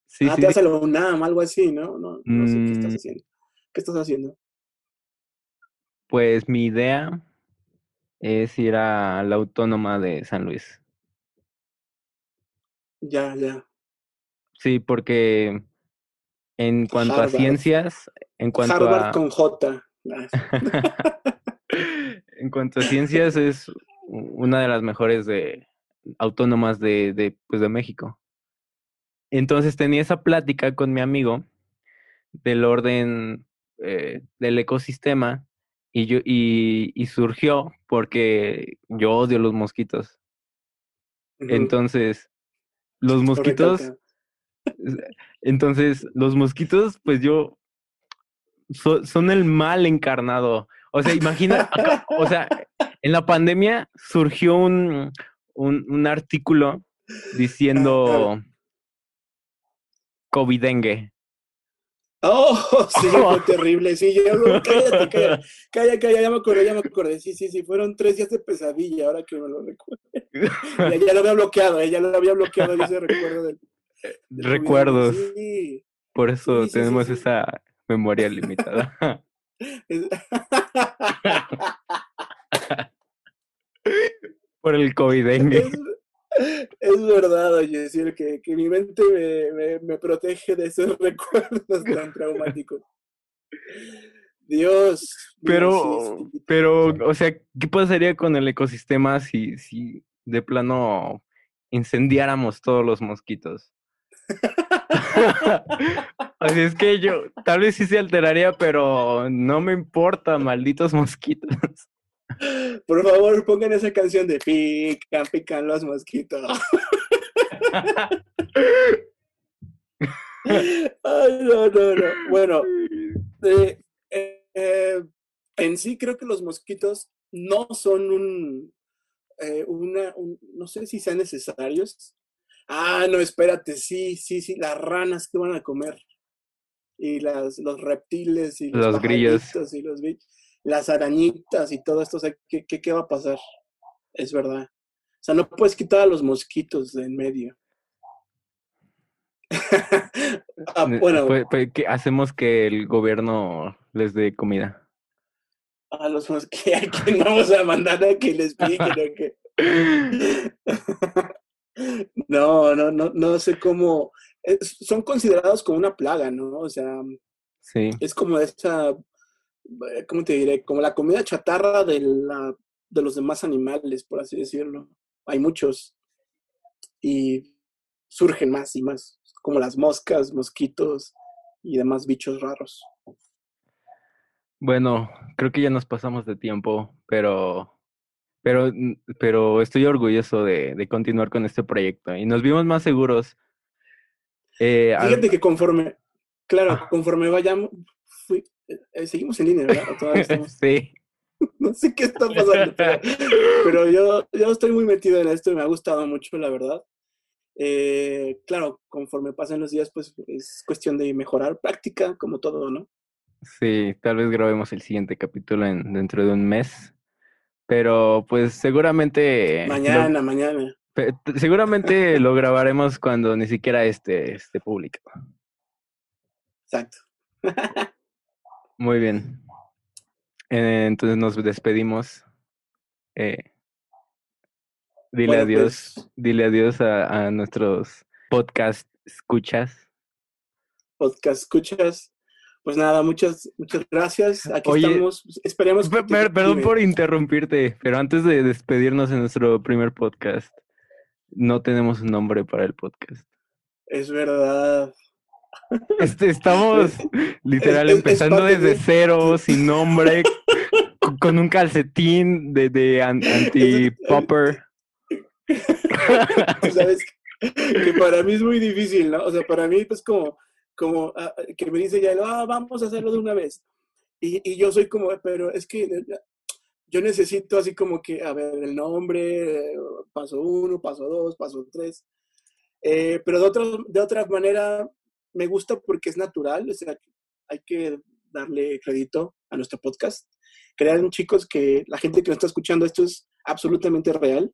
Speaker 1: Sí,
Speaker 3: ah,
Speaker 1: sí,
Speaker 3: te
Speaker 1: sí.
Speaker 3: la UNAM, algo así, ¿no? No, no sé qué estás
Speaker 1: Mm.
Speaker 3: haciendo. ¿Qué estás haciendo?
Speaker 1: Pues mi idea es ir a la Autónoma de San Luis.
Speaker 3: Ya, ya.
Speaker 1: Sí, porque en cuanto a ciencias, en cuanto
Speaker 3: Harvard
Speaker 1: a
Speaker 3: con J.
Speaker 1: En cuanto a ciencias es una de las mejores de autónomas de, de, pues, de México. Entonces tenía esa plática con mi amigo del orden eh, del ecosistema y yo y, y surgió porque yo odio los mosquitos. Entonces, los
Speaker 3: Lo
Speaker 1: mosquitos, entonces, los mosquitos, pues yo, so- son el mal encarnado. O sea, imagina, acá- o sea, en la pandemia surgió un, un, un artículo diciendo covidengue.
Speaker 3: Oh, sí, fue terrible. Sí, yo no, cállate, cállate, calla, calla, ya me acordé, ya me acordé. Sí, sí, sí, fueron tres días de pesadilla, ahora que me lo recuerdo. Ya, ya lo había bloqueado, eh, ya lo había bloqueado, ese recuerdo del, del
Speaker 1: Recuerdos,
Speaker 3: COVID. Sí.
Speaker 1: por eso
Speaker 3: Sí, sí, sí,
Speaker 1: tenemos esa memoria limitada. Por el COVID. Eh,
Speaker 3: es, verdad, oye, decir que, que mi mente me, me, protege de esos recuerdos tan traumáticos. Dios.
Speaker 1: Pero, pero, o sea, ¿qué pasaría con el ecosistema si, si de plano incendiáramos todos los mosquitos? Así es que yo, tal vez sí se alteraría, pero no me importa, malditos mosquitos.
Speaker 3: Por favor, pongan esa canción de pican, pican los mosquitos. Ay, no, no, no. Bueno, eh, eh, en sí creo que los mosquitos no son un, eh, una, un- no sé si sean necesarios. Ah, no, espérate, sí, sí, sí, las ranas que van a comer. Y las, los reptiles y los,
Speaker 1: Los grillos.
Speaker 3: y los las arañitas y todo esto, o sea, ¿qué, qué, qué va a pasar? Es verdad. O sea, no puedes quitar a los mosquitos de en medio. Ah, bueno,
Speaker 1: pues- pues, ¿qué hacemos que el gobierno les dé comida?
Speaker 3: a los mosquitos, ¿a quién vamos a mandar a que les piquen o qué? No, no, no, no sé cómo. es- son considerados como una plaga, ¿no? O sea,
Speaker 1: Sí,
Speaker 3: es como esa, eh, ¿cómo te diré? Como la comida chatarra de, la, de los demás animales, por así decirlo. Hay muchos. Y surgen más y más, como las moscas, mosquitos y demás bichos raros.
Speaker 1: bueno, creo que ya nos pasamos de tiempo, pero, pero, pero estoy orgulloso de, de continuar con este proyecto y nos vimos más seguros. Eh, al-
Speaker 3: Fíjate que conforme, claro,
Speaker 1: Ah.
Speaker 3: conforme vayamos, fui- eh, seguimos en línea, ¿verdad? ¿O todavía estamos?
Speaker 1: sí,
Speaker 3: No sé qué está pasando, pero, pero yo, yo estoy muy metido en esto y me ha gustado mucho, la verdad. Eh, claro, conforme pasen los días, pues es cuestión de mejorar práctica, como todo, ¿no?
Speaker 1: sí, tal vez grabemos el siguiente capítulo en, dentro de un mes, pero pues seguramente lo-
Speaker 3: Mañana, mañana.
Speaker 1: seguramente lo grabaremos cuando ni siquiera esté, esté público.
Speaker 3: Exacto.
Speaker 1: Muy bien. Eh, entonces nos despedimos. Eh, dile
Speaker 3: Bueno,
Speaker 1: adiós,
Speaker 3: pues,
Speaker 1: dile adiós a, a nuestros podcast escuchas.
Speaker 3: podcast escuchas. Pues nada, muchas, muchas gracias. Aquí
Speaker 1: Oye,
Speaker 3: estamos. Esperemos
Speaker 1: Per-
Speaker 3: que.
Speaker 1: per- perdón por interrumpirte, pero antes de despedirnos en nuestro primer podcast, no tenemos un nombre para el podcast.
Speaker 3: Es verdad.
Speaker 1: Este, estamos literal
Speaker 3: es- es
Speaker 1: empezando desde
Speaker 3: de-
Speaker 1: cero, sin nombre, con- un calcetín de, de an- anti-popper.
Speaker 3: Tú sabes que para mí es muy difícil, ¿no? O sea, para mí, pues como, como ah, que me dice ya, ah, vamos a hacerlo de una vez. Y, y yo soy como, pero es que eh, yo necesito así como que, a ver, el nombre, eh, paso uno, paso dos, paso tres. Eh, pero de otra, de otra manera, me gusta porque es natural, o sea, hay que darle crédito a nuestro podcast. Crean chicos que la gente que nos está escuchando esto es absolutamente real,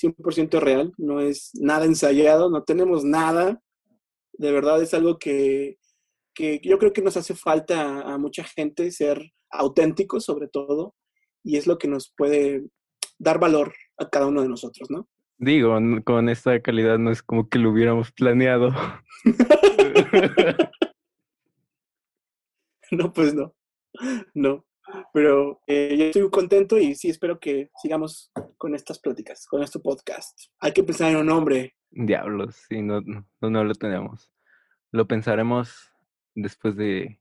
Speaker 3: 100% real, no es nada ensayado, no tenemos nada. De verdad es algo que, que yo creo que nos hace falta a, mucha gente ser auténticos sobre todo y es lo que nos puede dar valor a cada uno de nosotros, ¿no?
Speaker 1: Digo, con esta calidad no es como que lo hubiéramos planeado.
Speaker 3: No, pues no, no. Pero eh, yo estoy contento y sí espero que sigamos con estas pláticas, con este podcast. Hay que pensar en un nombre.
Speaker 1: Diablos, sí, no, no, no lo tenemos. Lo pensaremos después de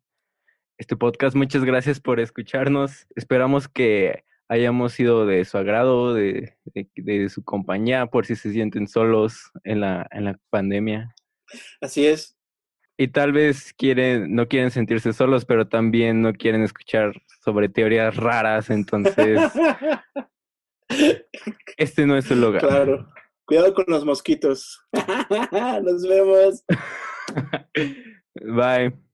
Speaker 1: este podcast. Muchas gracias por escucharnos. Esperamos que hayamos sido de su agrado, de, de, de su compañía, por si se sienten solos en la, en la pandemia.
Speaker 3: Así es.
Speaker 1: Y tal vez quieren, no quieren sentirse solos, pero también no quieren escuchar sobre teorías raras, entonces este no es su lugar.
Speaker 3: Claro. Cuidado con los mosquitos. Nos vemos.
Speaker 1: Bye.